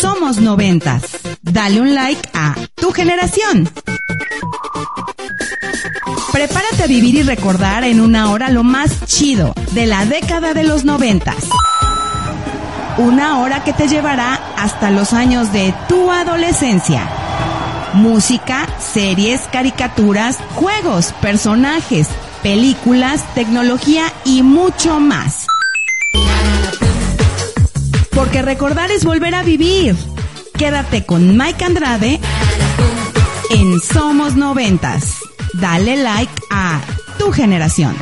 Somos noventas. Dale un like a tu generación. Prepárate a vivir y recordar en una hora lo más chido de la década de los noventas. Una hora que te llevará hasta los años de tu adolescencia. Música, series, caricaturas, juegos, personajes, películas, tecnología y mucho más. Porque recordar es volver a vivir. Quédate con Mike Andrade en Somos Noventas. Dale like a tu generación.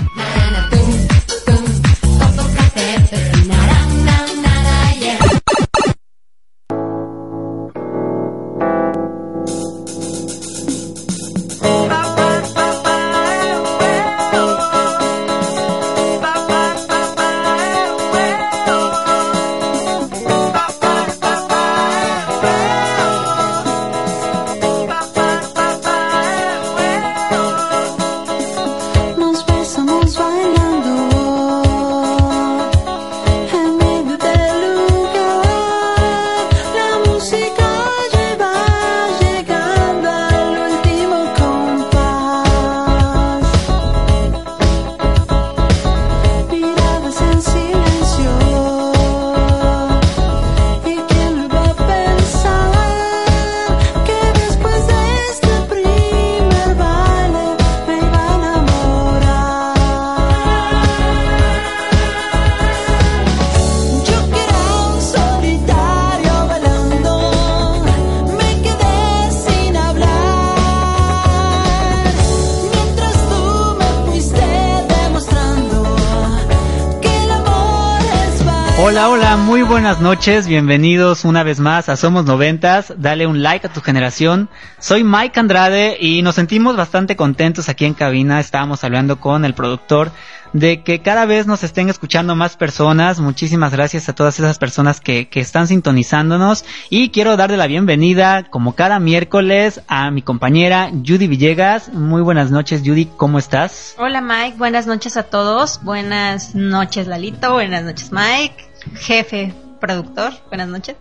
Buenas noches, bienvenidos una vez más a Somos Noventas, dale un like a tu generación. Soy Mike Andrade y nos sentimos bastante contentos aquí en cabina, estábamos hablando con el productor de que cada vez nos estén escuchando más personas, muchísimas gracias a todas esas personas que, que están sintonizándonos y quiero darle la bienvenida como cada miércoles a mi compañera Judy Villegas. Muy buenas noches Judy, ¿cómo estás? Hola Mike, buenas noches a todos. Buenas noches Lalito, buenas noches Mike, jefe productor, buenas noches.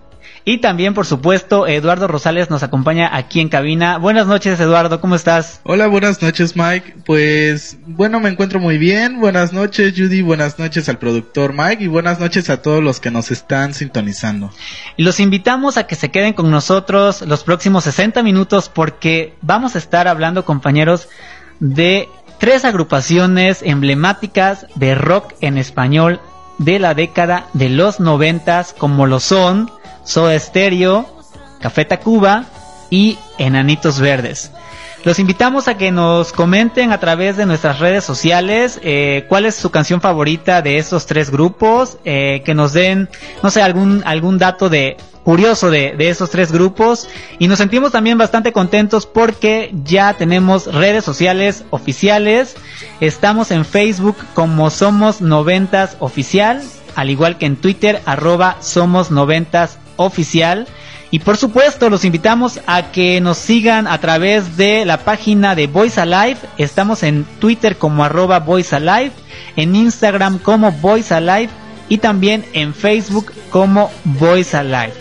Y también, por supuesto, Eduardo Rosales nos acompaña aquí en cabina. Buenas noches, Eduardo, ¿cómo estás? Hola, buenas noches Mike. Pues bueno, me encuentro muy bien. Buenas noches Judy, buenas noches al productor Mike y buenas noches a todos los que nos están sintonizando. Y los invitamos a que se queden con nosotros los próximos 60 minutos porque vamos a estar hablando, compañeros, de tres agrupaciones emblemáticas de rock en español de la década de los noventas, como lo son Soda Stereo, Café Tacuba y Enanitos Verdes. Los invitamos a que nos comenten a través de nuestras redes sociales eh, cuál es su canción favorita de estos tres grupos, eh, que nos den, no sé, algún, algún dato de curioso de, de esos tres grupos y nos sentimos también bastante contentos porque ya tenemos redes sociales oficiales, estamos en Facebook como Somos Noventas Oficial, al igual que en Twitter arroba Somos Noventas Oficial. Y por supuesto, los invitamos a que nos sigan a través de la página de Voice Alive. Estamos en Twitter como arroba Voice Alive, en Instagram como Voice Alive y también en Facebook como Voice Alive.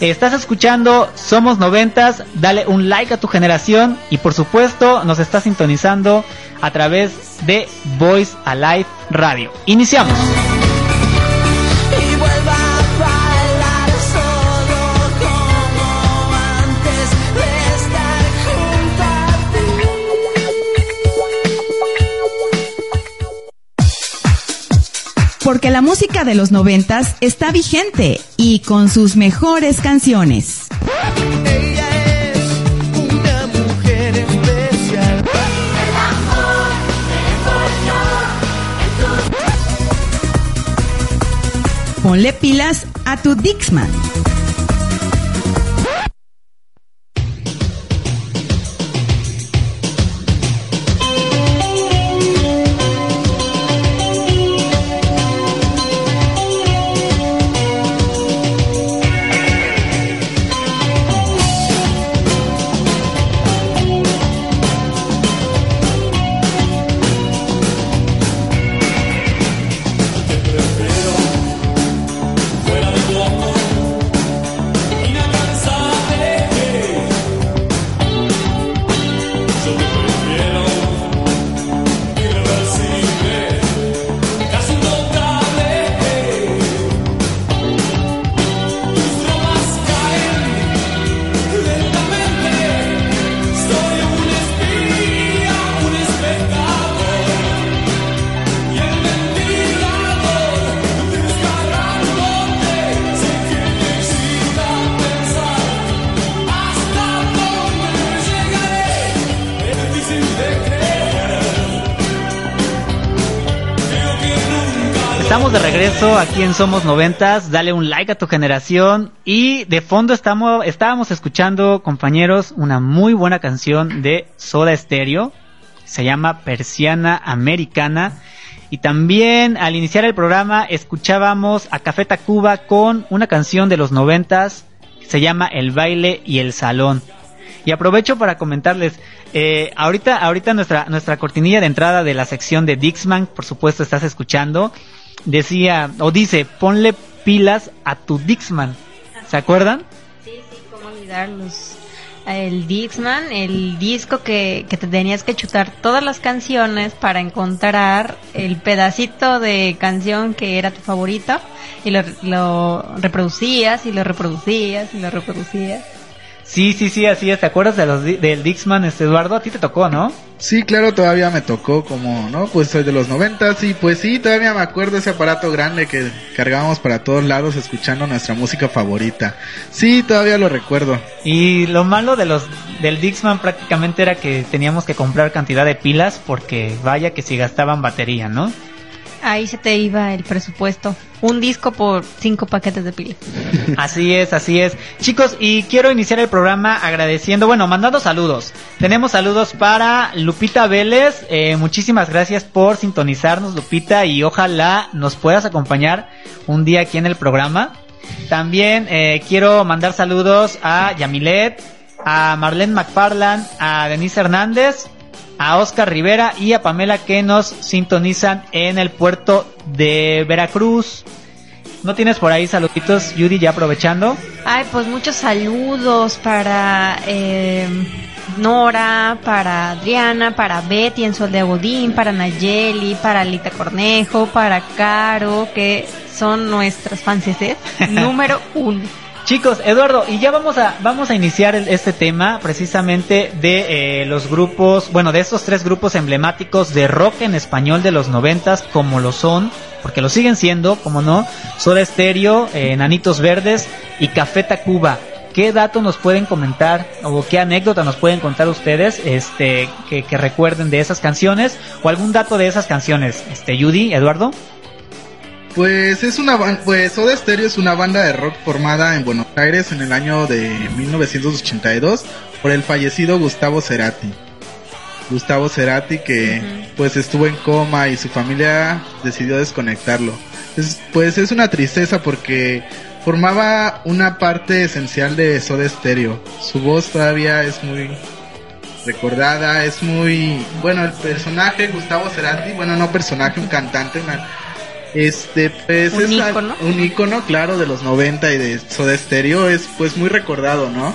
Estás escuchando Somos Noventas, dale un like a tu generación y por supuesto nos estás sintonizando a través de Voice Alive Radio. Iniciamos. Porque la música de los noventas está vigente y con sus mejores canciones. Ella es una mujer especial. Ponle pilas a tu Dixman. Regreso aquí en Somos Noventas. Dale un like a tu generación. Y de fondo estamos, estábamos escuchando, compañeros, una muy buena canción de Soda Stereo. Se llama Persiana Americana. Y también al iniciar el programa escuchábamos a Café Tacuba con una canción de los noventas. que Se llama El baile y el salón. Y aprovecho para comentarles, eh, ahorita, ahorita nuestra, nuestra cortinilla de entrada de la sección de Dixman, por supuesto estás escuchando, decía, o dice, ponle pilas a tu Dixman. ¿Se acuerdan? Sí, sí, cómo olvidarlos. El Dixman, el disco que, que te tenías que chutar todas las canciones para encontrar el pedacito de canción que era tu favorito y lo, lo reproducías y lo reproducías y lo reproducías. Sí, sí, sí, así es. ¿Te acuerdas de los, del Dixman, este Eduardo? A ti te tocó, ¿no? Sí, claro, todavía me tocó como, ¿no? Pues soy de los noventas y pues sí, todavía me acuerdo ese aparato grande que cargábamos para todos lados escuchando nuestra música favorita. Sí, todavía lo recuerdo. Y lo malo de los del Dixman prácticamente era que teníamos que comprar cantidad de pilas porque vaya que si gastaban batería, ¿no? Ahí se te iba el presupuesto. Un disco por cinco paquetes de pilas. Así es, así es. Chicos, y quiero iniciar el programa agradeciendo, bueno, mandando saludos. Tenemos saludos para Lupita Vélez. Eh, muchísimas gracias por sintonizarnos, Lupita, y ojalá nos puedas acompañar un día aquí en el programa. También eh, quiero mandar saludos a Yamilet, a Marlene McFarland, a Denise Hernández, a Oscar Rivera y a Pamela que nos sintonizan en el puerto de Veracruz. ¿No tienes por ahí saluditos, Yuri, ya aprovechando? Ay, pues muchos saludos para eh, Nora, para Adriana, para Betty en Sol de Abodín, para Nayeli, para Lita Cornejo, para Caro, que son nuestras fanses número uno. Chicos, Eduardo, y ya vamos a vamos a iniciar el- este tema precisamente de eh, los grupos, bueno, de estos tres grupos emblemáticos de rock en español de los noventas, como lo son, porque lo siguen siendo, como no, Soda Stereo, eh, Nanitos Verdes y Café Tacuba. ¿Qué dato nos pueden comentar o qué anécdota nos pueden contar ustedes, este, que, que recuerden de esas canciones o algún dato de esas canciones, este, Judy, Eduardo? Pues es una pues Soda Stereo es una banda de rock formada en Buenos Aires en el año de 1982 por el fallecido Gustavo Cerati. Gustavo Cerati que pues estuvo en coma y su familia decidió desconectarlo. Es- pues es una tristeza porque formaba una parte esencial de Soda Stereo. Su voz todavía es muy recordada, es muy bueno el personaje Gustavo Cerati, bueno no personaje, un cantante, una este, pues Un es ícono. un ícono, claro, de los 90 y de Soda Stereo, es pues muy recordado, ¿no?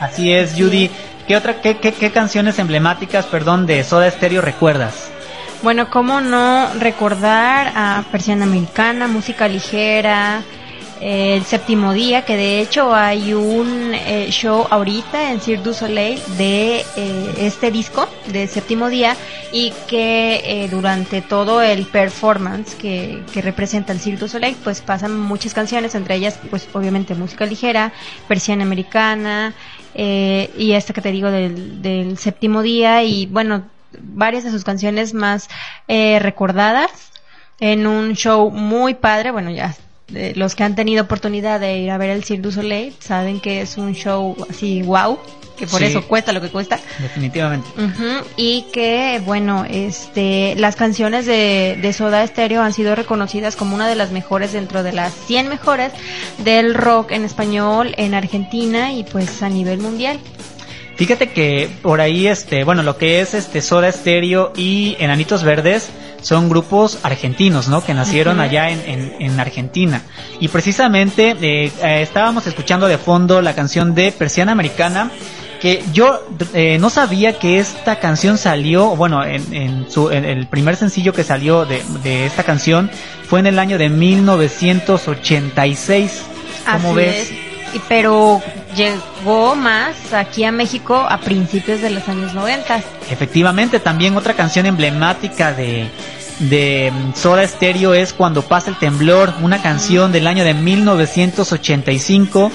Así es, Judy. ¿Qué otra, qué, qué, qué canciones emblemáticas, perdón, de Soda Stereo recuerdas? Bueno, cómo no recordar a Persiana Americana, música ligera, el séptimo día, que de hecho hay un eh, show ahorita en Cirque du Soleil de eh, este disco de séptimo día y que eh, durante todo el performance que, que representa el Cirque du Soleil pues pasan muchas canciones, entre ellas pues obviamente música ligera, Persiana Americana eh, y esta que te digo del, del séptimo día y bueno varias de sus canciones más eh, recordadas en un show muy padre, bueno ya eh, los que han tenido oportunidad de ir a ver el Cirque du Soleil saben que es un show así wow, que por Sí. eso cuesta lo que cuesta. Definitivamente. Y que, bueno, este, las canciones de, de Soda Stereo han sido reconocidas como una de las mejores dentro de las 100 mejores del rock en español en Argentina y pues a nivel mundial. Fíjate que por ahí, este, bueno, lo que es este Soda Stereo y Enanitos Verdes son grupos argentinos, ¿no? Que nacieron allá en, en- en Argentina. Y precisamente eh, eh, estábamos escuchando de fondo la canción de Persiana Americana, que yo eh, no sabía que esta canción salió, bueno, en, en su, en el primer sencillo que salió de, de esta canción fue en el año de 1986. ¿Cómo Así ves? es. Pero llegó más aquí a México a principios de los años 90. Efectivamente, también otra canción emblemática de, de mm, Soda Stereo es Cuando pasa el temblor, una canción del año de 1985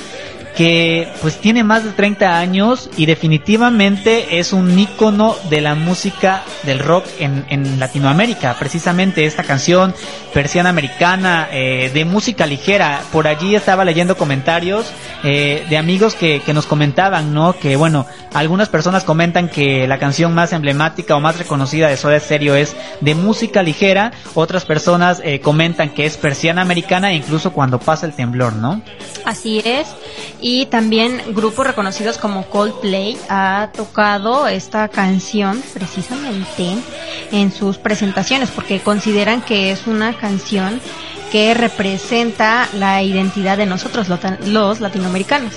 que pues tiene más de 30 años y definitivamente es un ícono de la música del rock en, en Latinoamérica. Precisamente esta canción, persiana americana, eh, de música ligera. Por allí estaba leyendo comentarios eh, de amigos que, que nos comentaban, ¿no? Que bueno, algunas personas comentan que la canción más emblemática o más reconocida de Soda Stereo es de música ligera. Otras personas eh, comentan que es persiana americana incluso cuando pasa el temblor, ¿no? Así es. Y también grupos reconocidos como Coldplay ha tocado esta canción precisamente en sus presentaciones porque consideran que es una canción que representa la identidad de nosotros los, latinoamericanos.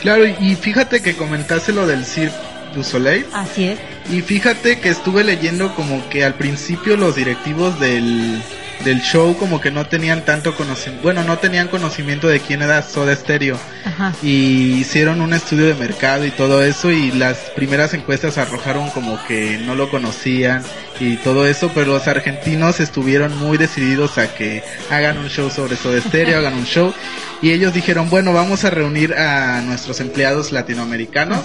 Claro, y fíjate que comentaste lo del Cirque du Soleil. Así es. Y fíjate que estuve leyendo como que al principio los directivos del, del show como que no tenían tanto conocimiento, bueno, no tenían conocimiento de quién era Soda Stereo. Ajá. Y hicieron un estudio de mercado y todo eso y las primeras encuestas arrojaron como que no lo conocían y todo eso, pero los argentinos estuvieron muy decididos a que hagan un show sobre Soda Stereo, hagan un show. Y ellos dijeron, bueno, vamos a reunir a nuestros empleados latinoamericanos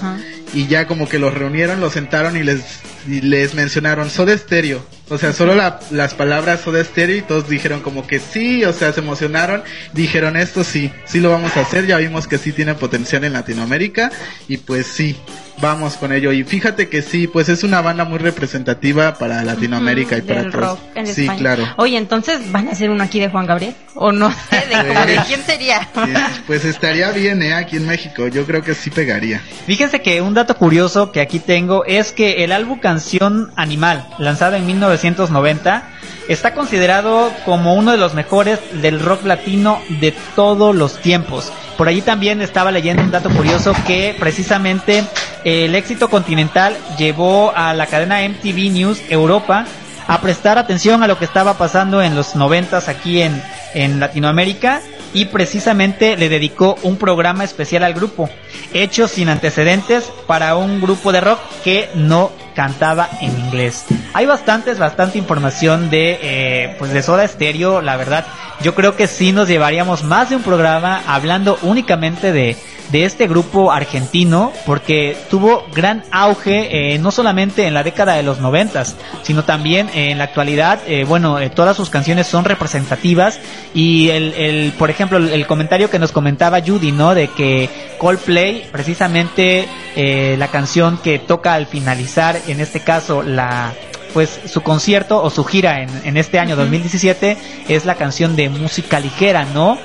y ya como que los reunieron, los sentaron y les y les mencionaron Soda Stereo. O sea, solo la- las palabras Soda Stereo y todos dijeron como que sí, o sea, se emocionaron, dijeron esto sí, sí lo vamos a hacer, ya vimos que sí tiene potencial en Latinoamérica y pues sí, vamos con ello. Y fíjate que sí, pues es una banda muy representativa para Latinoamérica y para todos. Sí, España. claro. Oye, entonces van a hacer uno aquí de Juan Gabriel o no sé de, como de quién sería. Sí, pues estaría bien, ¿eh? Aquí en México, yo creo que sí pegaría. Fíjense que un dato curioso que aquí tengo es que el álbum Canción Animal, lanzado en 1990, está considerado como uno de los mejores del rock latino de todos los tiempos. Por allí también estaba leyendo un dato curioso que precisamente el éxito continental llevó a la cadena MTV News Europa a prestar atención a lo que estaba pasando en los noventas aquí en, en Latinoamérica y precisamente le dedicó un programa especial al grupo, hecho sin antecedentes para un grupo de rock que no cantaba en inglés. Hay bastantes, bastante información de, eh, pues de Soda Stereo, la verdad. Yo creo que sí nos llevaríamos más de un programa hablando únicamente de, de este grupo argentino porque tuvo gran auge eh, no solamente en la década de los noventas sino también en la actualidad. Eh, bueno eh, todas sus canciones son representativas y el, el por ejemplo el, comentario que nos comentaba Judy no de que Coldplay precisamente eh, la canción que toca al finalizar en este caso la pues su concierto o su gira en, en este año 2017 es la canción de música ligera, ¿no?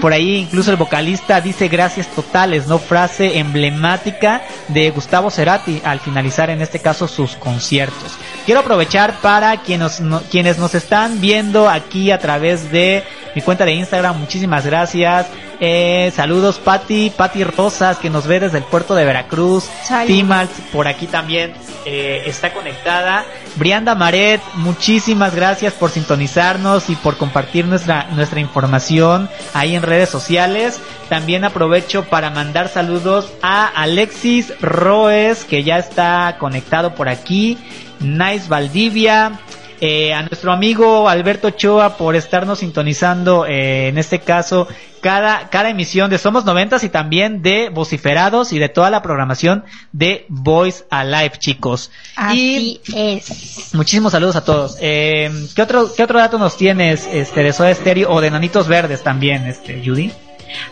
Por ahí incluso el vocalista dice gracias totales, ¿no? Frase emblemática de Gustavo Cerati al finalizar en este caso sus conciertos. Quiero aprovechar para quienes, no- quienes nos están viendo aquí a través de mi cuenta de Instagram, muchísimas gracias. Eh, saludos Patti, Patti Rosas que nos ve desde el puerto de Veracruz. Timals por aquí también eh, está conectada. Brianda Maret, muchísimas gracias por sintonizarnos y por compartir nuestra, nuestra información ahí en redes sociales. También aprovecho para mandar saludos a Alexis Roes, que ya está conectado por aquí. Nice Valdivia. Eh, a nuestro amigo Alberto Ochoa por estarnos sintonizando, eh, en este caso, cada, cada emisión de Somos Noventas y también de Vociferados y de toda la programación de Voice Alive, chicos. Así es. Muchísimos saludos a todos. Eh, ¿qué otro, qué otro dato nos tienes, este, de Soda Stereo o de Nanitos Verdes también, este, Judy?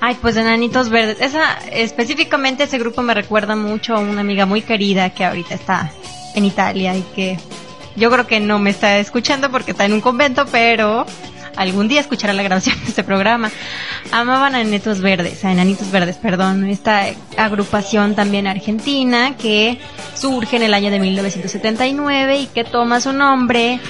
Ay, pues de Nanitos Verdes. Esa, específicamente ese grupo me recuerda mucho a una amiga muy querida que ahorita está en Italia y que yo creo que no me está escuchando porque está en un convento, pero algún día escuchará la grabación de este programa. Amaban a Verdes, a Enanitos Verdes, perdón, esta agrupación también argentina que surge en el año de 1979 y que toma su nombre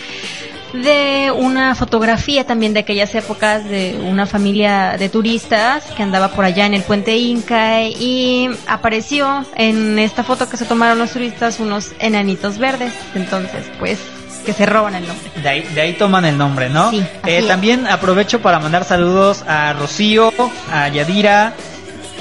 de una fotografía también de aquellas épocas de una familia de turistas que andaba por allá en el puente Inca y apareció en esta foto que se tomaron los turistas unos enanitos verdes. Entonces, pues, que se roban el nombre. De ahí, de ahí toman el nombre, ¿no? Sí, Eh, también aprovecho para mandar saludos a Rocío, a Yadira,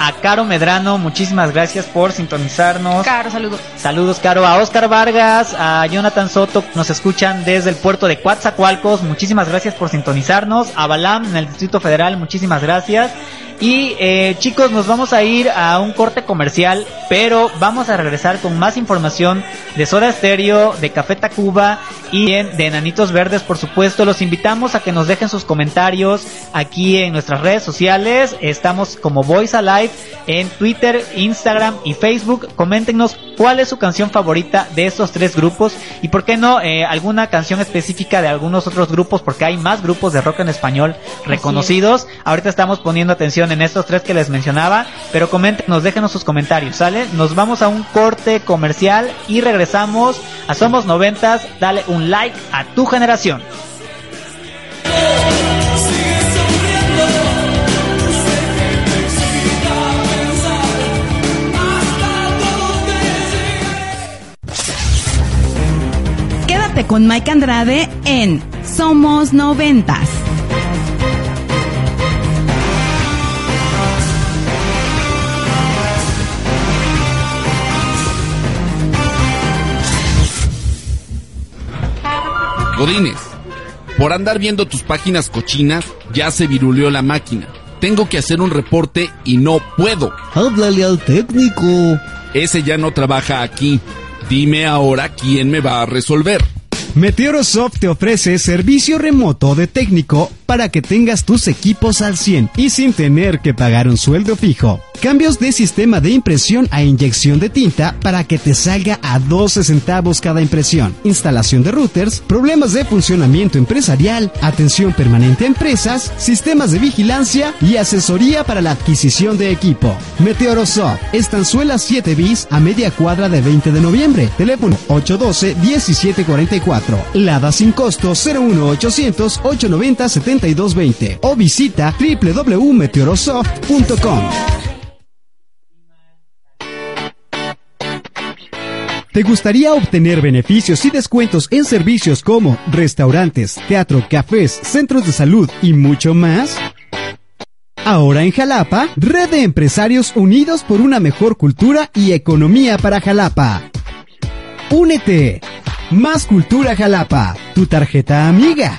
a Caro Medrano, muchísimas gracias por sintonizarnos. Caro, saludos. Saludos, Caro, a Oscar Vargas, a Jonathan Soto, nos escuchan desde el puerto de Coatzacoalcos, muchísimas gracias por sintonizarnos, a Balam en el Distrito Federal, muchísimas gracias. Y eh, chicos, nos vamos a ir a un corte comercial, pero vamos a regresar con más información de Soda Stereo, de Café Tacuba y de Enanitos Verdes, por supuesto. Los invitamos a que nos dejen sus comentarios aquí en nuestras redes sociales. Estamos como Voice Alive en Twitter, Instagram y Facebook. Coméntenos cuál es su canción favorita de estos tres grupos y por qué no eh, alguna canción específica de algunos otros grupos, porque hay más grupos de rock en español reconocidos. Ahorita estamos poniendo atención en estos tres que les mencionaba, pero coméntenos, déjenos sus comentarios, ¿sale? Nos vamos a un corte comercial y regresamos a Somos Noventas. Dale un like a tu generación. Quédate con Mike Andrade en Somos Noventas. Godines, por andar viendo tus páginas cochinas, ya se viruleó la máquina. Tengo que hacer un reporte y no puedo. Háblale al técnico. Ese ya no trabaja aquí. Dime ahora quién me va a resolver. Meteorosoft te ofrece servicio remoto de técnico para que tengas tus equipos al 100 y sin tener que pagar un sueldo fijo. Cambios de sistema de impresión a inyección de tinta para que te salga a 12 centavos cada impresión. Instalación de routers, problemas de funcionamiento empresarial, atención permanente a empresas, sistemas de vigilancia y asesoría para la adquisición de equipo. Meteorosoft, Estanzuela 7 bis a media cuadra de 20 de noviembre. Teléfono 812-1744. Lada sin costo 01800 890 7220 o visita www.meteorosoft.com. ¿Te gustaría obtener beneficios y descuentos en servicios como restaurantes, teatro, cafés, centros de salud y mucho más? Ahora en Jalapa, Red de Empresarios Unidos por una mejor cultura y economía para Jalapa. Únete. Más Cultura Jalapa, tu tarjeta amiga.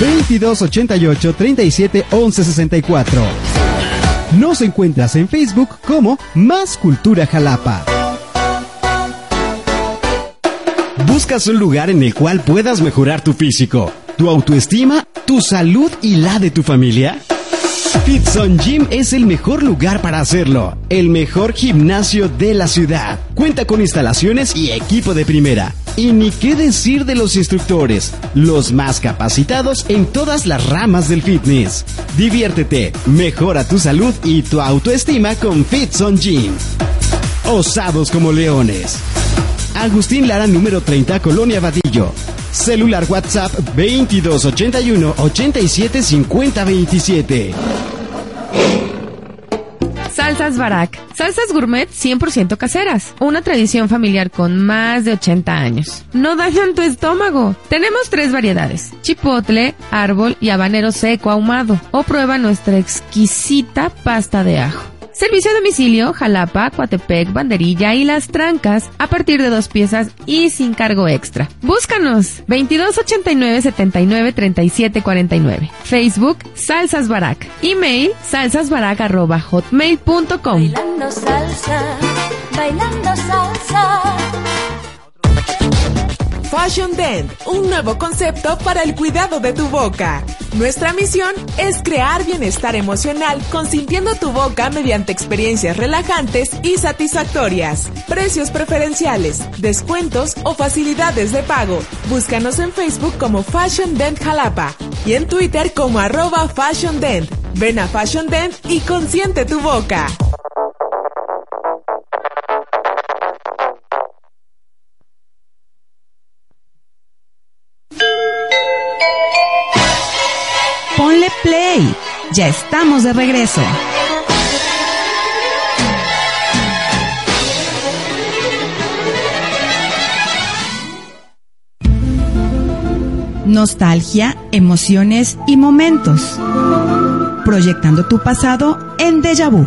2288 37 11 64. Nos encuentras en Facebook como Más Cultura Jalapa. ¿Buscas un lugar en el cual puedas mejorar tu físico, tu autoestima, tu salud y la de tu familia? Fitson Gym es el mejor lugar para hacerlo. El mejor gimnasio de la ciudad. Cuenta con instalaciones y equipo de primera. Y ni qué decir de los instructores, los más capacitados en todas las ramas del fitness. Diviértete, mejora tu salud y tu autoestima con Fitson Gym. Osados como leones. Agustín Lara número 30, Colonia Vadillo. Celular WhatsApp 2281 87 50 27. Salsas Barak. Salsas gourmet 100% caseras. Una tradición familiar con más de 80 años. No dañan tu estómago. Tenemos tres variedades. Chipotle, árbol y habanero seco ahumado. O prueba nuestra exquisita pasta de ajo. Servicio a domicilio, Jalapa, Coatepec, Banderilla y Las Trancas a partir de dos piezas y sin cargo extra. Búscanos 2289 79 37 49. Facebook Salsas Barak. Email salsasbarak@hotmail.com. Bailando salsa, bailando salsa. Fashion Dent, un nuevo concepto para el cuidado de tu boca. Nuestra misión es crear bienestar emocional consintiendo tu boca mediante experiencias relajantes y satisfactorias. Precios preferenciales, descuentos o facilidades de pago. Búscanos en Facebook como Fashion Dent Jalapa y en Twitter como arroba Fashion Dent. Ven a Fashion Dent y consiente tu boca. Play. Ya estamos de regreso. Nostalgia, emociones y momentos. Proyectando tu pasado en Deja Vu.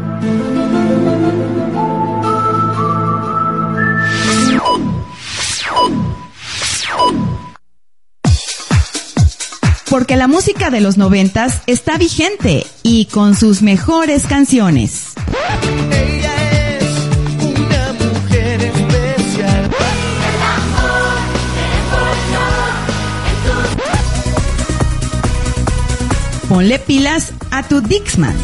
Porque la música de los noventas está vigente y con sus mejores canciones. Ella es una mujer especial. Ponle pilas a tu Dixman.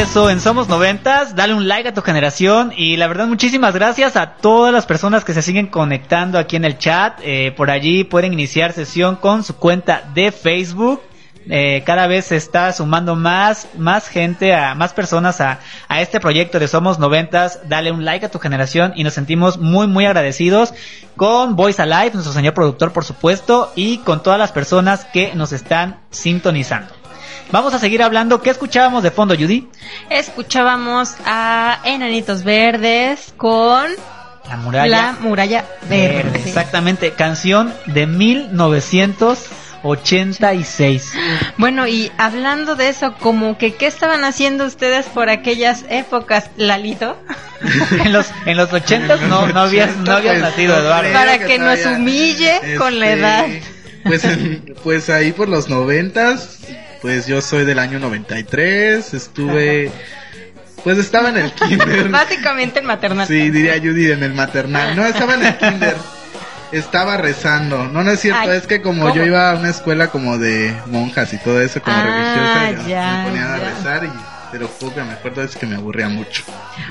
Regreso en Somos Noventas. Dale un like a tu generación y la verdad muchísimas gracias a todas las personas que se siguen conectando aquí en el chat. Eh, por allí pueden iniciar sesión con su cuenta de Facebook. Eh, cada vez se está sumando más, más gente, a más personas a, a este proyecto de Somos Noventas. Dale un like a tu generación y nos sentimos muy, muy agradecidos con Voice Alive, nuestro señor productor, por supuesto, y con todas las personas que nos están sintonizando. Vamos a seguir hablando. ¿Qué escuchábamos de fondo, Judy? Escuchábamos a Enanitos Verdes con La muralla. La Muralla Verde. Verde, Exactamente, canción de 1986. Bueno, y hablando de eso, como que ¿qué estaban haciendo ustedes por aquellas épocas, Lalito? en los en los 80 no no habías no habías Pues, nacido, no Eduardo. Para que que nos humille con la Este, edad. Pues, pues ahí por los noventas, pues yo soy del año 93, estuve, pues estaba en el kinder. Básicamente en maternal. Sí, diría Judy en el maternal. No, estaba en el kinder. Estaba rezando. No, no es cierto, Ay, es que como ¿cómo? yo iba a una escuela como de monjas y todo eso, como Ah, religiosa, yo ya, me ponían a ya. rezar y pero que me acuerdo es que me aburría mucho.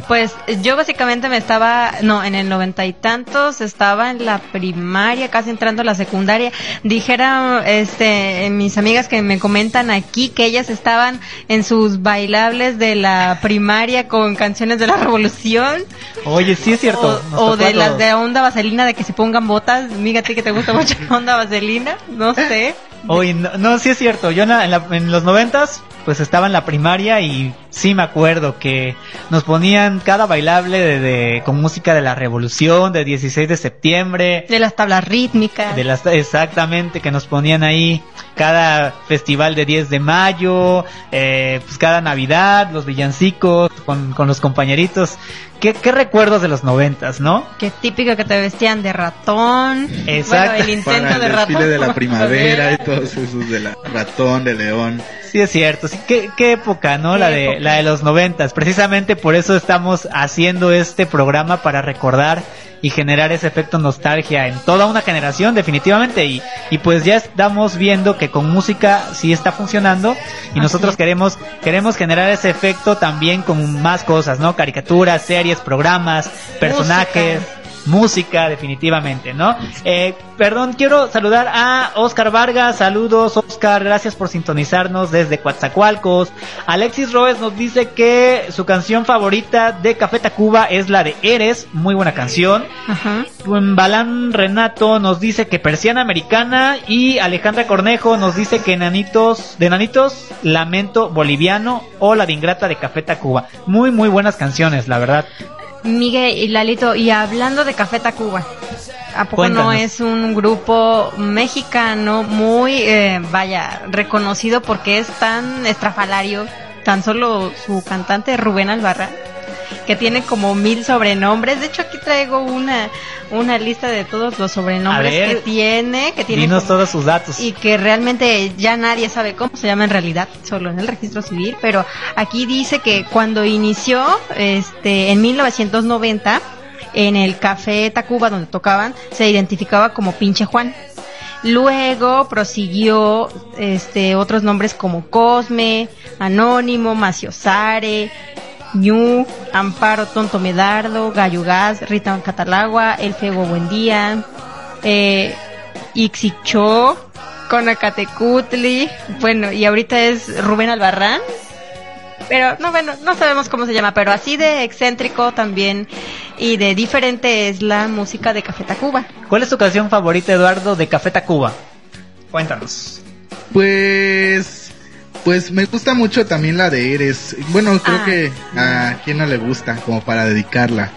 Pues yo básicamente me estaba, no, en el noventa y tantos estaba en la primaria, casi entrando a la secundaria. Dijera, este, mis amigas que me comentan aquí que ellas estaban en sus bailables de la primaria con canciones de la revolución. Oye, sí es cierto. O, o de las de onda vaselina de que se pongan botas. Ti que te gusta mucho la onda vaselina, no sé. Oye, no, no, sí es cierto. Yo en, la- en en los noventas, pues estaba en la primaria y sí me acuerdo que nos ponían cada bailable de, de- con música de la revolución, de 16 de septiembre, De las tablas rítmicas. de las exactamente que nos ponían ahí cada festival de 10 de mayo, eh, pues cada Navidad, los villancicos con, con los compañeritos. ¿Qué, qué recuerdos de los noventas, no? Que típico que te vestían de ratón. Exacto. Bueno, el intento Para el de ratón. desfile de la primavera y todos esos de la ratón, de león. Sí es cierto. sí. qué, qué época, ¿no? Qué la de la de los noventas. Precisamente por eso estamos haciendo este programa para recordar y generar ese efecto nostalgia en toda una generación, definitivamente. Y, y pues ya estamos viendo que con música sí está funcionando y nosotros queremos queremos generar ese efecto también con más cosas, ¿no? Caricaturas, series, programas, personajes. Música, definitivamente, ¿no? Eh, perdón, quiero saludar a Oscar Vargas. Saludos, Oscar. Gracias por sintonizarnos desde Coatzacoalcos. Alexis Roes nos dice que su canción favorita de Café Tacuba es la de Eres. Muy buena canción. Ajá. Balán Renato nos dice que Persiana Americana. Y Alejandra Cornejo nos dice que Nanitos, de Nanitos, Lamento Boliviano o La de Ingrata de Café Tacuba. Muy, muy buenas canciones, la verdad. Miguel y Lalito, y hablando de Café Tacuba, ¿a poco no es un grupo mexicano muy, eh, vaya, reconocido porque es tan estrafalario, tan solo su cantante Rubén Albarrán, que tiene como mil sobrenombres. De hecho, aquí traigo una, una lista de todos los sobrenombres ver, que tiene, que tiene Dinos como- todos sus datos. y que realmente ya nadie sabe cómo se llama en realidad, solo en el registro civil, pero aquí dice que cuando inició este en 1990 en el café Tacuba donde tocaban se identificaba como Pinche Juan. Luego prosiguió este otros nombres como Cosme, Anónimo, Maciosare, Ñu, Amparo Tonto Medardo, Gallo Gas, Rita Catalagua, El Fego Buendía, eh, Ixicho, Conacatecutli, bueno, y ahorita es Rubén Albarrán. Pero no, bueno, no sabemos cómo se llama, pero así de excéntrico también y de diferente es la música de Café Tacuba. ¿Cuál es tu canción favorita, Eduardo, de Café Tacuba? Cuéntanos. Pues, pues me gusta mucho también la de Eres. Bueno, creo Ah. que a quien no le gusta, como para dedicarla.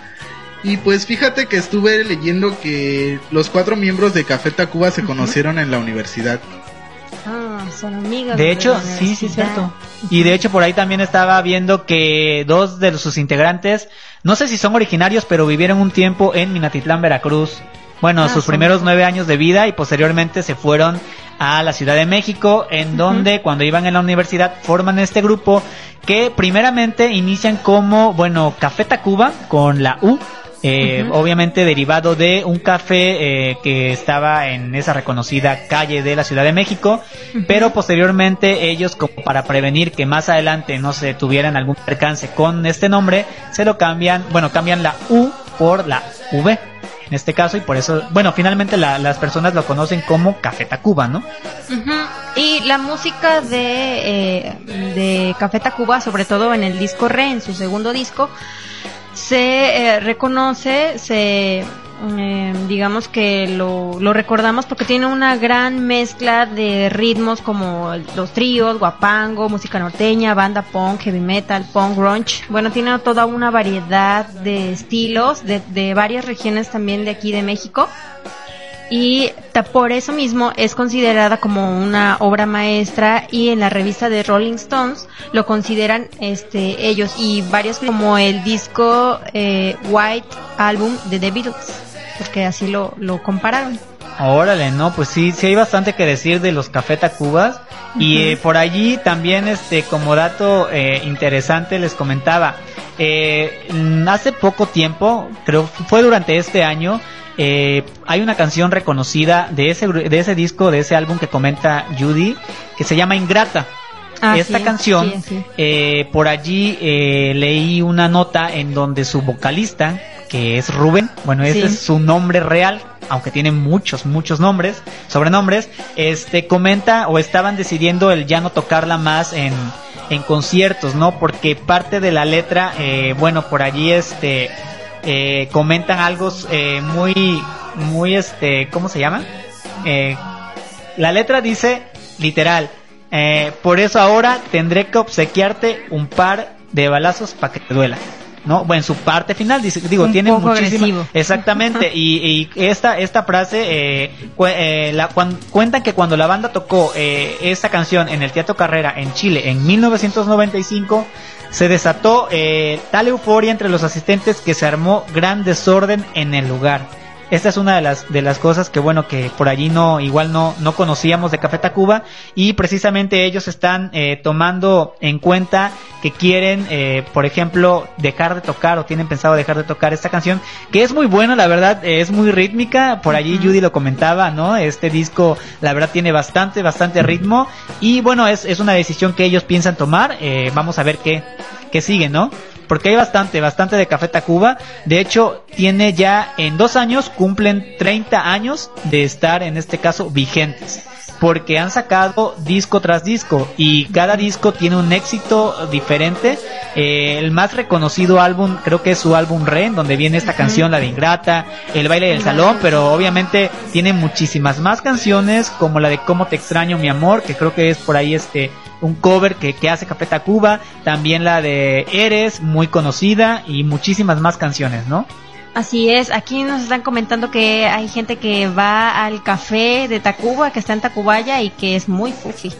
Y pues fíjate que estuve leyendo que los cuatro miembros de Café Tacuba se conocieron en la universidad. Ah, son amigos. De hecho, sí, sí, es cierto. Y de hecho por ahí también estaba viendo que dos de sus integrantes, no sé si son originarios, pero vivieron un tiempo en Minatitlán, Veracruz. Bueno, Ah, sus primeros nueve años de vida y posteriormente se fueron a la Ciudad de México, en donde cuando iban en la universidad forman este grupo que primeramente inician como, bueno, Café Tacuba con la U, eh, obviamente derivado de un café eh, que estaba en esa reconocida calle de la Ciudad de México, pero posteriormente ellos como para prevenir que más adelante no se tuvieran algún percance con este nombre, se lo cambian, bueno, cambian la U por la V. En este caso, y por eso, bueno, finalmente la- las personas lo conocen como Café Tacuba, ¿no? Y la música de, eh, de Café Tacuba, sobre todo en el disco Re, en su segundo disco, se eh, reconoce, se eh, digamos que lo, lo recordamos porque tiene una gran mezcla de ritmos como los tríos, guapango, música norteña, banda punk, heavy metal, punk, grunge. Bueno, tiene toda una variedad de estilos de, de varias regiones también de aquí de México y por eso mismo es considerada como una obra maestra y en la revista de Rolling Stones lo consideran este ellos y varios como el disco eh, White Album de The Beatles porque así lo, lo compararon Órale, no, pues sí, sí hay bastante que decir de los Café Tacubas. Y eh, por allí también, este, como dato eh, interesante, les comentaba, eh, mm, hace poco tiempo, creo fue durante este año, eh, hay una canción reconocida de ese, de ese disco, de ese álbum que comenta Judy, que se llama Ingrata. Ah, Esta sí, canción, sí, sí. eh, por allí leí una nota en donde su vocalista, que es Rubén, bueno, ese Sí. es su nombre real, aunque tiene muchos, muchos nombres, sobrenombres, este comenta o estaban decidiendo el ya no tocarla más en, en conciertos, ¿no? Porque parte de la letra, eh, bueno, por allí este eh, comentan algo eh, muy, muy este, ¿cómo se llama? Eh, la letra dice literal, eh, por eso ahora tendré que obsequiarte un par de balazos para que te duela. ¿No? Bueno, en su parte final dice, digo, Un tiene poco muchísima, agresivo. exactamente, y, y esta, esta frase, eh, cu- eh, la, cuan- cuentan que cuando la banda tocó eh, esta canción en el Teatro Carrera en Chile en 1995, se desató eh, tal euforia entre los asistentes que se armó gran desorden en el lugar. Esta es una de las de las cosas que bueno que por allí no igual no no conocíamos de Café Tacuba y precisamente ellos están eh, tomando en cuenta que quieren, eh, por ejemplo, dejar de tocar o tienen pensado dejar de tocar esta canción que es muy buena, la verdad eh, es muy rítmica. Por allí Judy lo comentaba, ¿no? Este disco la verdad tiene bastante bastante ritmo y bueno es es una decisión que ellos piensan tomar. Eh, vamos a ver qué qué sigue, ¿no? Porque hay bastante, bastante de Café Tacuba. De hecho, tiene ya en dos años, cumplen 30 años de estar en este caso vigentes. Porque han sacado disco tras disco y cada disco tiene un éxito diferente. Eh, el más reconocido álbum creo que es su álbum Ren, donde viene esta canción, la de Ingrata, El baile del salón, pero obviamente tiene muchísimas más canciones como la de Cómo te extraño mi amor, que creo que es por ahí este un cover que, que hace Café Tacuba, también la de Eres, muy conocida, y muchísimas más canciones, ¿no? Así es, aquí nos están comentando que hay gente que va al café de Tacuba, que está en Tacubaya y que es muy fufi.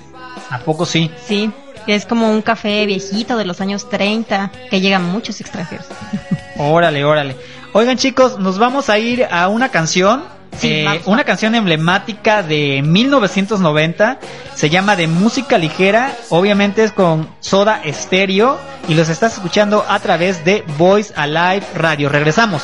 ¿A poco sí? Sí, que es como un café viejito de los años 30, que llegan muchos extranjeros. Órale, órale. Oigan chicos, nos vamos a ir a una canción Sí, eh, una canción emblemática de 1990 se llama de música ligera. Obviamente es con Soda Stereo y los estás escuchando a través de Voice Alive Radio. Regresamos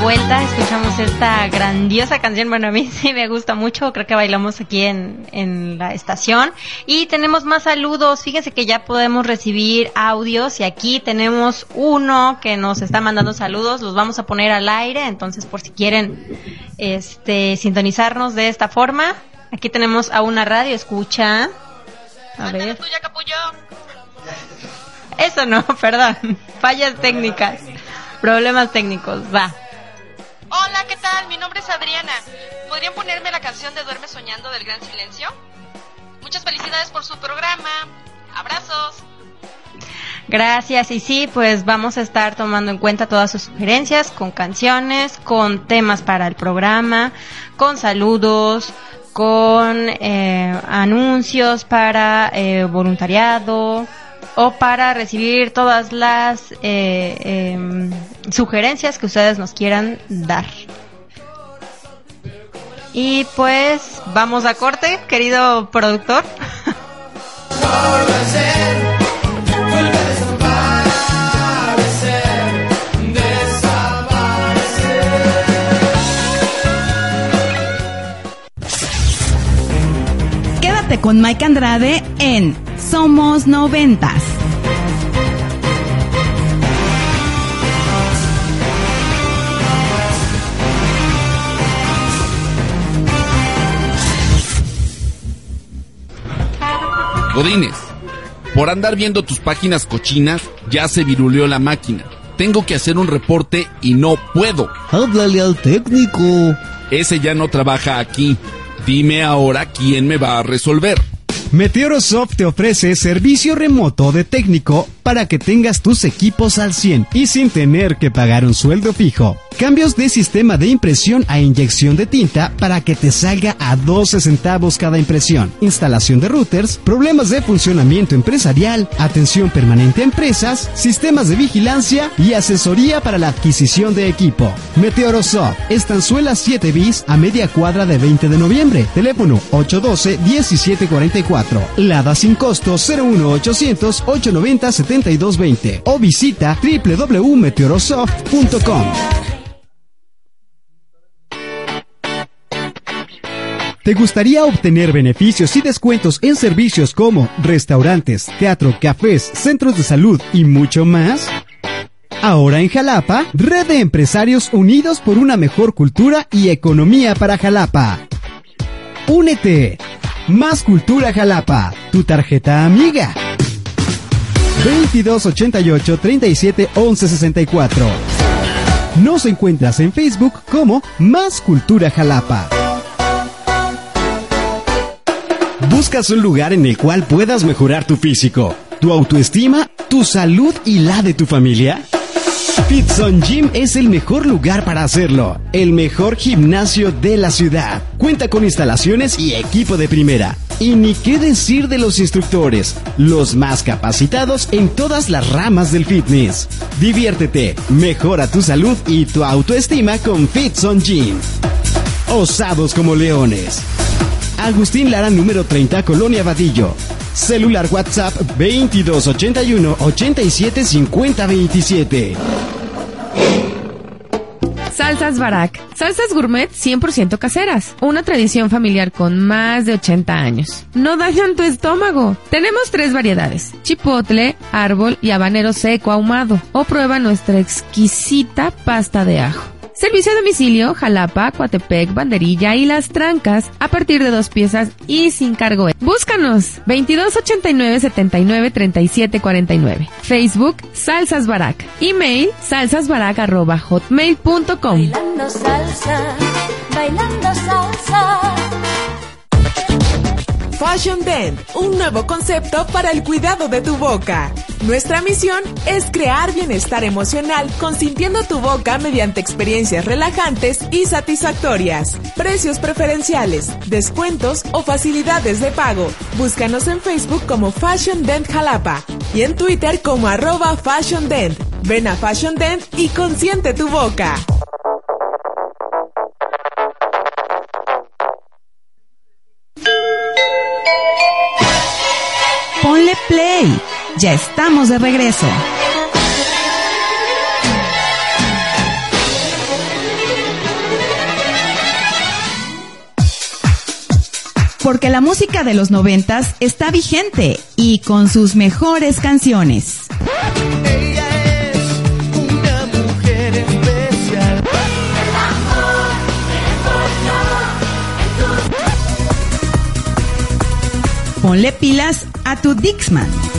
vuelta, escuchamos esta grandiosa canción, bueno, a mí sí me gusta mucho, creo que bailamos aquí en, en la estación y tenemos más saludos, fíjense que ya podemos recibir audios y aquí tenemos uno que nos está mandando saludos, los vamos a poner al aire, entonces por si quieren este sintonizarnos de esta forma, aquí tenemos a una radio, escucha, a ver. Eso no, perdón. Fallas técnicas. Problemas técnicos. Va. Hola, ¿qué tal? Mi nombre es Adriana. ¿Podrían ponerme la canción de Duerme Soñando del Gran Silencio? Muchas felicidades por su programa. Abrazos. Gracias. Y sí, pues vamos a estar tomando en cuenta todas sus sugerencias con canciones, con temas para el programa, con saludos, con eh, anuncios para eh, voluntariado o para recibir todas las eh, em, sugerencias que ustedes nos quieran dar. Y pues vamos a corte, querido productor. Quédate con Mike Andrade en Somos Noventas. Godines, por andar viendo tus páginas cochinas, ya se viruleó la máquina. Tengo que hacer un reporte y no puedo. Háblale al técnico. Ese ya no trabaja aquí. Dime ahora quién me va a resolver. Meteorosoft te ofrece servicio remoto de técnico para que tengas tus equipos al 100 y sin tener que pagar un sueldo fijo. Cambios de sistema de impresión a inyección de tinta para que te salga a 12 centavos cada impresión. Instalación de routers, problemas de funcionamiento empresarial, atención permanente a empresas, sistemas de vigilancia y asesoría para la adquisición de equipo. Meteorosoft, Estanzuela 7 bis a media cuadra de 20 de noviembre. Teléfono 812-1744. Lada sin costo 01800 890 7220 o visita www.meteorosoft.com. ¿Te gustaría obtener beneficios y descuentos en servicios como restaurantes, teatro, cafés, centros de salud y mucho más? Ahora en Jalapa, Red de Empresarios Unidos por una mejor cultura y economía para Jalapa. Únete. Más Cultura Jalapa, tu tarjeta amiga. 2288 37 11 64. Nos encuentras en Facebook como Más Cultura Jalapa. ¿Buscas un lugar en el cual puedas mejorar tu físico, tu autoestima, tu salud y la de tu familia? Pitson Gym es el mejor lugar para hacerlo. El mejor gimnasio de la ciudad. Cuenta con instalaciones y equipo de primera. Y ni qué decir de los instructores, los más capacitados en todas las ramas del fitness. Diviértete, mejora tu salud y tu autoestima con Pitson Gym. Osados como leones. Agustín Lara número 30, Colonia Vadillo. Celular WhatsApp 2281 87 50 27. Salsas Barak. Salsas gourmet 100% caseras. Una tradición familiar con más de 80 años. No dañan tu estómago. Tenemos tres variedades. Chipotle, árbol y habanero seco ahumado. O prueba nuestra exquisita pasta de ajo. Servicio a domicilio, Jalapa, Coatepec, Banderilla y Las Trancas a partir de dos piezas y sin cargo. Búscanos 2289 79 37 49. Facebook Salsas Barak. Email salsasbarak arroba hotmail.com. Bailando salsa, bailando salsa. Fashion Dent, un nuevo concepto para el cuidado de tu boca. Nuestra misión es crear bienestar emocional consintiendo tu boca mediante experiencias relajantes y satisfactorias. Precios preferenciales, descuentos o facilidades de pago. Búscanos en Facebook como Fashion Dent Jalapa y en Twitter como arroba Fashion Dent. Ven a Fashion Dent y consiente tu boca. Ponle play. Ya estamos de regreso. Porque la música de los noventas está vigente y con sus mejores canciones. Ella es una mujer especial. Ponle pilas a tu Dixman.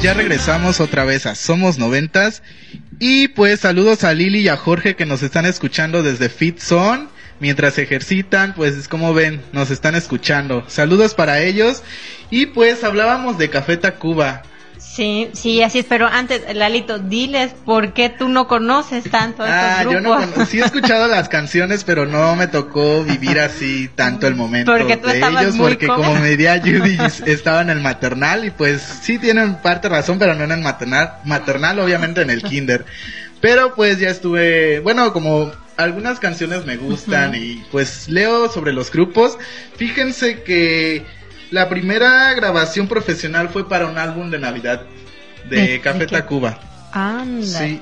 Pues ya regresamos otra vez a Somos Noventas. Y pues saludos a Lili y a Jorge que nos están escuchando desde Fit Zone. Mientras ejercitan, pues como ven, nos están escuchando. Saludos para ellos. Y pues hablábamos de Café Tacuba. Sí, sí, así es, pero antes, Lalito, diles por qué tú no conoces tanto a Ah, estos yo no grupos. sí he escuchado las canciones, pero no me tocó vivir así tanto el momento Porque tú de ellos, muy porque como me diría Judy, estaba en el maternal y pues sí tienen parte razón, pero no en el maternal, maternal obviamente en el kinder. Pero pues ya estuve, bueno, como algunas canciones me gustan y pues leo sobre los grupos. Fíjense que la primera grabación profesional fue para un álbum de Navidad de, ¿De- de Café? Tacuba. Anda. Sí,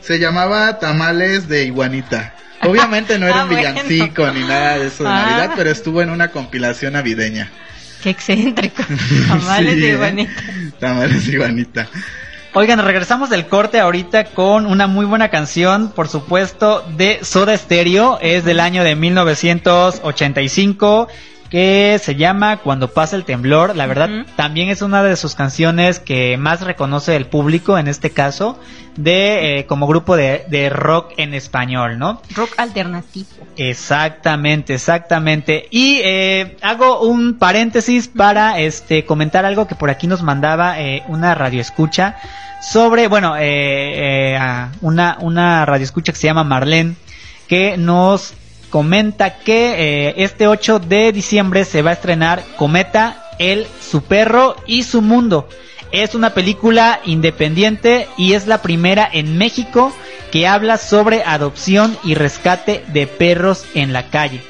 se llamaba Tamales de Iguanita. Obviamente no era Ah, un bueno. villancico ni nada de eso de Ah. Navidad, pero estuvo en una compilación navideña. Qué excéntrico. Tamales Sí, de ¿eh? Iguanita. Tamales de Iguanita. Oigan, regresamos del corte ahorita con una muy buena canción, por supuesto, de Soda Stereo. Es del año de 1985 que se llama Cuando pasa el temblor. La verdad, también es una de sus canciones que más reconoce el público, en este caso, de eh, como grupo de, de rock en español, ¿no? Rock alternativo. Exactamente, exactamente. Y eh, hago un paréntesis para este comentar algo que por aquí nos mandaba eh, una radioescucha sobre, bueno, eh, eh, una, una radioescucha que se llama Marlene, que nos comenta que eh, este 8 de diciembre se va a estrenar Cometa, él, su perro y su mundo. Es una película independiente y es la primera en México que habla sobre adopción y rescate de perros en la calle.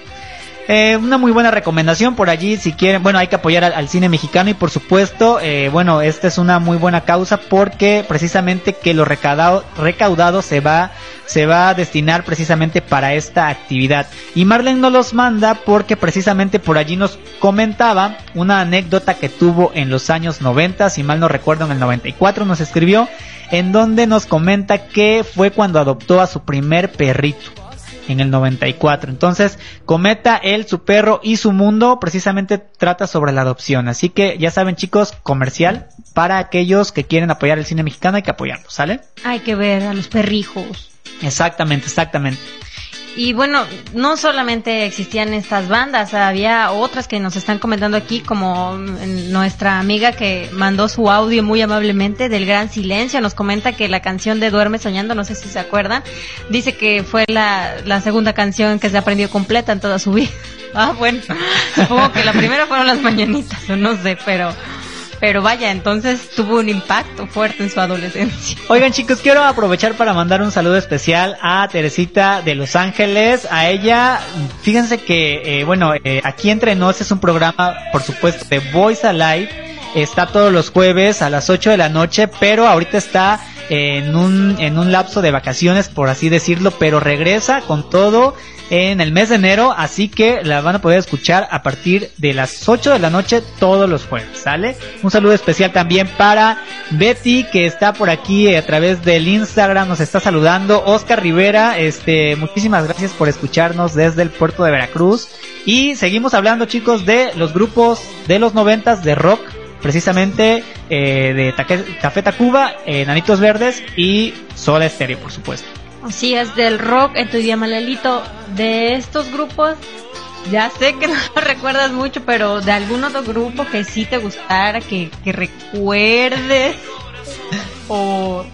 Eh, una muy buena recomendación por allí si quieren, bueno hay que apoyar al, cine mexicano y por supuesto, eh, bueno esta es una muy buena causa porque precisamente que lo recaudado, recaudado se va se va a destinar precisamente para esta actividad. Y Marlene nos los manda porque precisamente por allí nos comentaba una anécdota que tuvo en los años 90 si mal no recuerdo en el 94 nos escribió en donde nos comenta que fue cuando adoptó a su primer perrito en el 94. Entonces, Cometa, él, su perro y su mundo precisamente trata sobre la adopción. Así que ya saben chicos, comercial para aquellos que quieren apoyar el cine mexicano hay que apoyarlo, ¿sale? Hay que ver a los perrijos. Exactamente, exactamente. Y bueno, no solamente existían estas bandas, había otras que nos están comentando aquí, como mm, nuestra amiga que mandó su audio muy amablemente del Gran Silencio, nos comenta que la canción de Duerme Soñando, no sé si se acuerdan, dice que fue la, la segunda canción que se aprendió completa en toda su vida. Ah, bueno, supongo que la primera fueron las mañanitas, no sé, pero, pero vaya, entonces tuvo un impacto fuerte en su adolescencia. Oigan chicos, quiero aprovechar para mandar un saludo especial a Teresita de Los Ángeles. A ella, fíjense que, eh, bueno, eh, aquí entre nos es un programa, por supuesto, de Voice Alive. está todos los jueves a las 8 de la noche, pero ahorita está en un, en un lapso de vacaciones, por así decirlo, pero regresa con todo en el mes de enero, así que la van a poder escuchar a partir de las 8 de la noche todos los jueves, ¿sale? Un saludo especial también para Betty, que está por aquí a través del Instagram, nos está saludando. Oscar Rivera, este, muchísimas gracias por escucharnos desde el puerto de Veracruz. Y seguimos hablando, chicos, de los grupos de los noventas de rock precisamente eh, de Café Tacuba, eh, Nanitos Verdes y Soda Stereo, por supuesto. Así es, del rock en tu idioma, Lelito. De estos grupos, ya sé que no lo recuerdas mucho, pero de algún otro grupo que sí te gustara, que, que recuerdes, o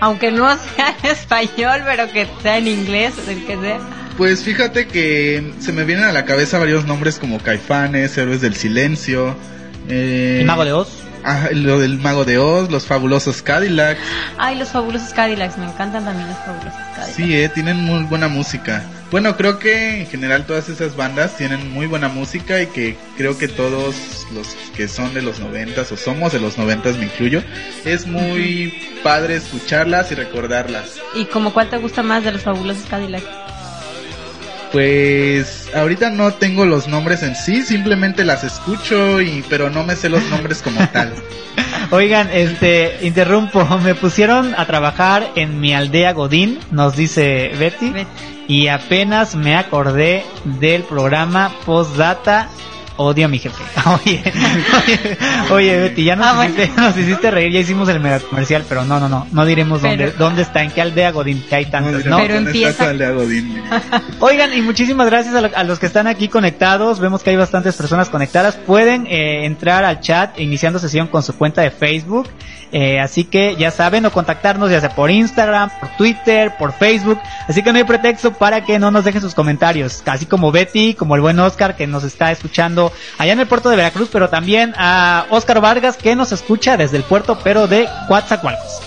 aunque no sea en español, pero que sea en inglés, el que sea. Pues fíjate que se me vienen a la cabeza varios nombres como Caifanes, Héroes del Silencio. Eh, El Mago de Oz. Ajá, lo del Mago de Oz, los fabulosos Cadillacs. Ay, los fabulosos Cadillacs, me encantan también los fabulosos Cadillacs. Sí, eh, tienen muy buena música. Bueno, creo que en general todas esas bandas tienen muy buena música y que creo que todos los que son de los noventas o somos de los noventas, me incluyo, es muy padre escucharlas y recordarlas. ¿Y como cuál te gusta más de los fabulosos Cadillacs? Pues ahorita no tengo los nombres en sí, simplemente las escucho y pero no me sé los nombres como tal. Oigan, este, interrumpo, me pusieron a trabajar en mi aldea Godín, nos dice Betty, y apenas me acordé del programa Postdata Odio a mi jefe. Oye, oye, oye, Betty, ya nos, Ah, hiciste, nos hiciste reír, ya hicimos el mega comercial, pero no, no, no, no diremos Pero- dónde, dónde está, en qué aldea Godín, que hay tantas, ¿no? Pero empieza- Oigan, y muchísimas gracias a, lo- a los que están aquí conectados. Vemos que hay bastantes personas conectadas. Pueden eh, entrar al chat iniciando sesión con su cuenta de Facebook. Eh, así que ya saben, o contactarnos ya sea por Instagram, por Twitter, por Facebook. Así que no hay pretexto para que no nos dejen sus comentarios. Así como Betty, como el buen Oscar que nos está escuchando allá en el puerto de Veracruz, pero también a Oscar Vargas que nos escucha desde el puerto, pero de Coatzacoalcos.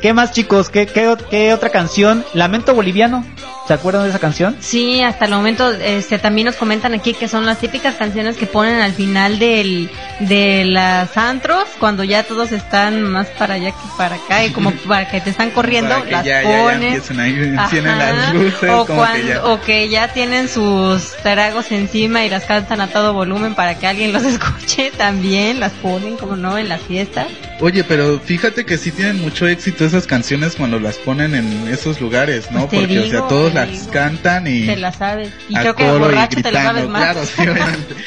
¿Qué más chicos? ¿Qué, qué, qué otra canción? Lamento Boliviano. ¿Se acuerdan de esa canción? Sí, hasta el momento este, también nos comentan aquí que son las típicas canciones que ponen al final del, de las antros, cuando ya todos están más para allá que para acá, y como para que te están corriendo, Para que las ya, ahí, Ajá. las luces, o, como cuando- que ya. o que ya tienen sus tragos encima y las cantan a todo volumen para que alguien los escuche, también las ponen, como no, en las fiestas. Oye, pero fíjate que sí tienen mucho éxito esas canciones cuando las ponen en esos lugares, ¿no? Te Porque, o sea, todos las cantan y... Te la sabes. Y creo que borracho te la gritando, sabes más. claro, sí, obviamente.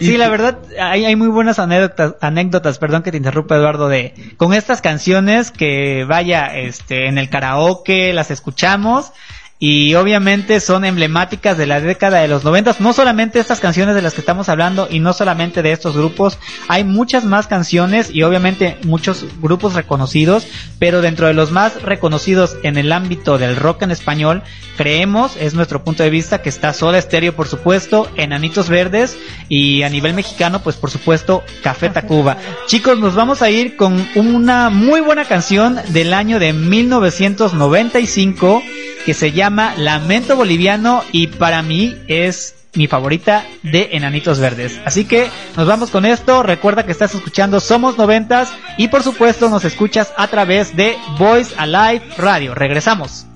Sí, la verdad, hay, hay muy buenas anécdotas, anécdotas, perdón que te interrumpa Eduardo, de con estas canciones que vaya, este, en el karaoke, las escuchamos y obviamente son emblemáticas de la década de los noventas, no solamente estas canciones de las que estamos hablando y no solamente de estos grupos, hay muchas más canciones y obviamente muchos grupos reconocidos, pero dentro de los más reconocidos en el ámbito del rock en español, creemos, es nuestro punto de vista, que está Soda Stereo, por supuesto, Enanitos Verdes. Y a nivel mexicano, pues por supuesto, Café Tacuba. Chicos, nos vamos a ir con una muy buena canción del año de 1995 que se llama Lamento Boliviano y para mí es mi favorita de Enanitos Verdes. Así que nos vamos con esto. Recuerda que estás escuchando Somos Noventas y por supuesto nos escuchas a través de Voice Alive Radio. Regresamos.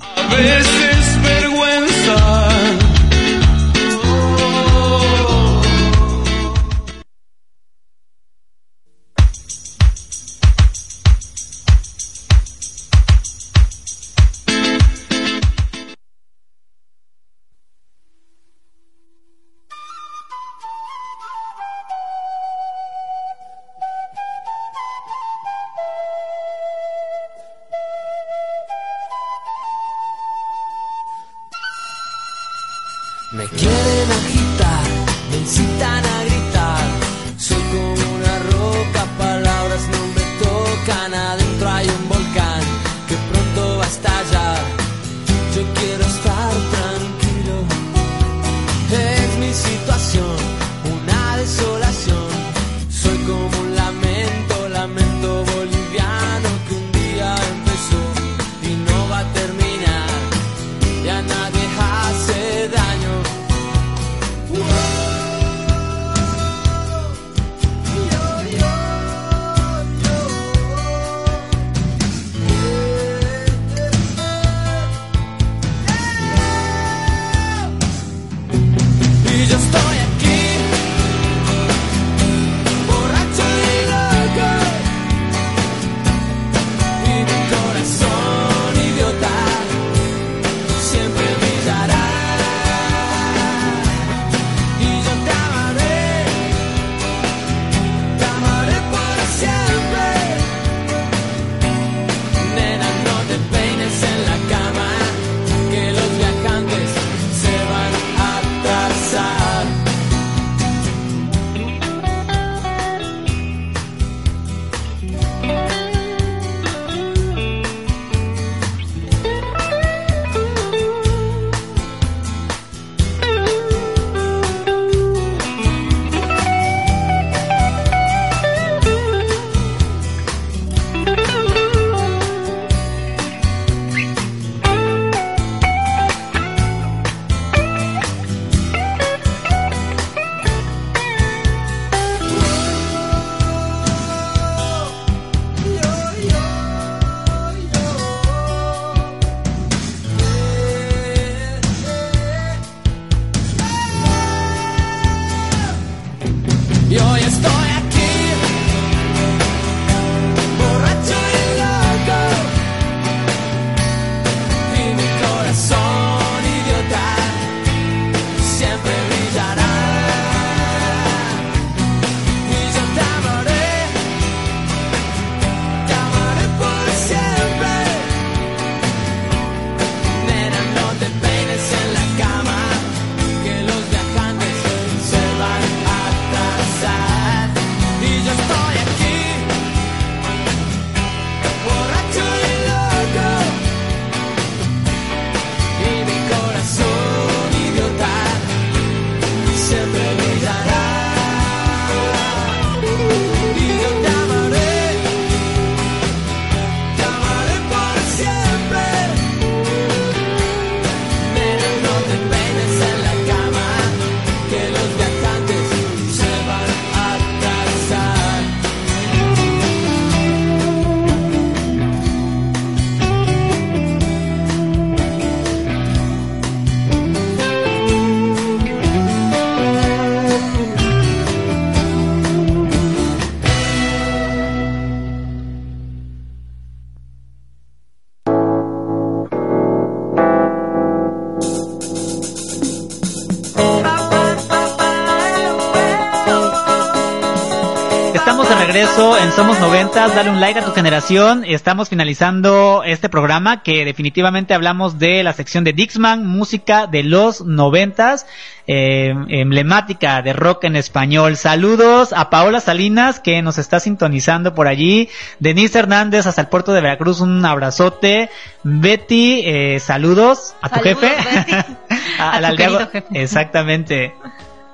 Dale un like a tu generación. Estamos finalizando este programa que definitivamente hablamos de la sección de Dixman, música de los noventas, eh, emblemática de rock en español. Saludos a Paola Salinas que nos está sintonizando por allí. Denise Hernández hasta el puerto de Veracruz, un abrazote. Betty, eh, saludos a tu Saludos, jefe. Betty. A- A al tu aldeado- querido jefe. Exactamente.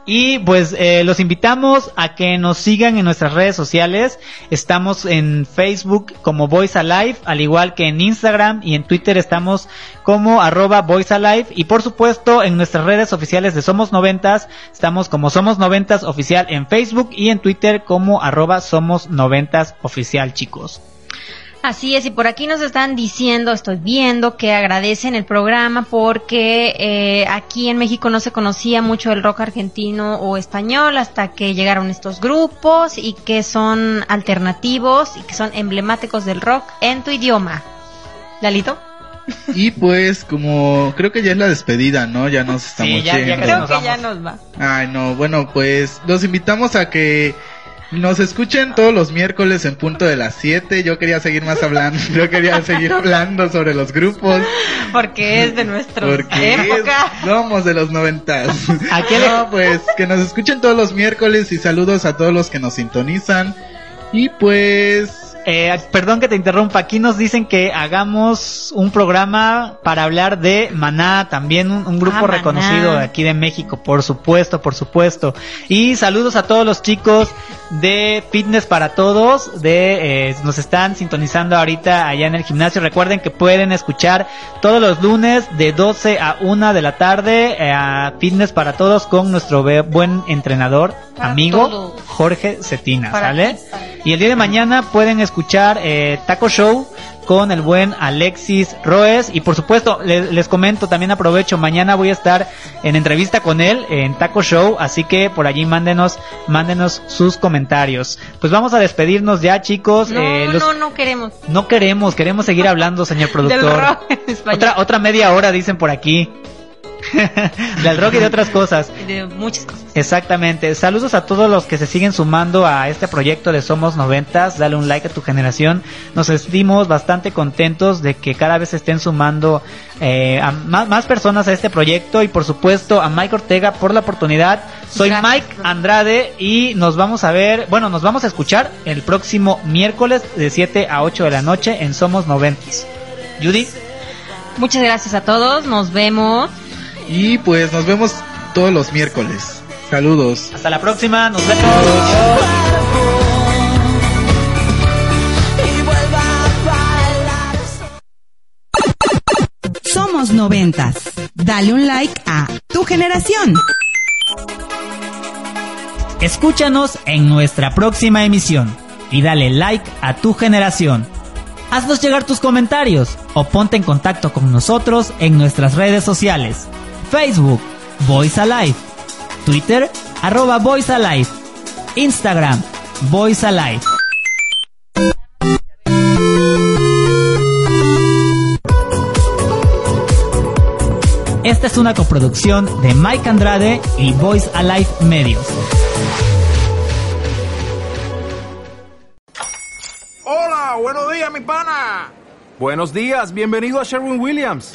Y pues eh, los invitamos a que nos sigan en nuestras redes sociales. Estamos en Facebook como Voice Alive, al igual que en Instagram y en Twitter estamos como arroba Voice Alive. Y por supuesto en nuestras redes oficiales de Somos Noventas estamos como Somos Noventas Oficial en Facebook y en Twitter como arroba Somos Noventas Oficial, chicos. Así es, y por aquí nos están diciendo, estoy viendo, que agradecen el programa porque eh, aquí en México no se conocía mucho el rock argentino o español hasta que llegaron estos grupos y que son alternativos y que son emblemáticos del rock en tu idioma. Lalito. Y pues, como creo que ya es la despedida, ¿no? Ya nos estamos ya- ya yendo. casi Creo nos que ya nos va. Ay, no, bueno, pues los invitamos a que nos escuchen todos los miércoles en punto de las 7. Yo quería seguir más hablando, yo quería seguir hablando sobre los grupos. Porque es de nuestra época. es- somos de los noventas. ¿A qué le- No, pues que nos escuchen todos los miércoles y saludos a todos los que nos sintonizan. Y pues Eh, perdón que te interrumpa, aquí nos dicen que hagamos un programa para hablar de Maná, también un, un grupo Ah, reconocido aquí de México, por supuesto, por supuesto. Y saludos a todos los chicos de Fitness para Todos, de eh, nos están sintonizando ahorita allá en el gimnasio. Recuerden que pueden escuchar todos los lunes de 12 a 1 de la tarde eh, a Fitness para Todos con nuestro buen entrenador, Para amigo. Jorge Cetina, ¿sale? para Y el día de mañana pueden escuchar eh, Taco Show con el buen Alexis Roes. Y por supuesto, le- les comento, también aprovecho, mañana voy a estar en entrevista con él en Taco Show. Así que por allí mándenos, mándenos sus comentarios. Pues vamos a despedirnos ya, chicos. No, Eh, los- no, no queremos. no queremos, queremos seguir hablando, señor Del productor. rock en español. Otra, otra media hora, dicen por aquí. Del rock y de otras cosas. Y de muchas cosas. Exactamente. Saludos a todos los que se siguen sumando a este proyecto de Somos Noventas. Dale un like a tu generación. Nos sentimos bastante contentos de que cada vez se estén sumando eh, a más, más personas a este proyecto y por supuesto a Mike Ortega por la oportunidad. Soy Gracias. Mike Andrade y nos vamos a ver, bueno, nos vamos a escuchar el próximo miércoles de 7 a 8 de la noche en Somos Noventas. Judy. Muchas gracias a todos. Nos vemos. Y pues nos vemos todos los miércoles. Saludos. Hasta la próxima. Nos vemos. Somos noventas. Dale un like a tu generación. Escúchanos en nuestra próxima emisión y dale like a tu generación. Haznos llegar tus comentarios o ponte en contacto con nosotros en nuestras redes sociales. Facebook, Voice Alive. Twitter, arroba Voice Alive. Instagram, Voice Alive. Esta es una coproducción de Mike Andrade y Voice Alive Medios. Hola, buenos días, mi pana. Buenos días, bienvenido a Sherwin Williams.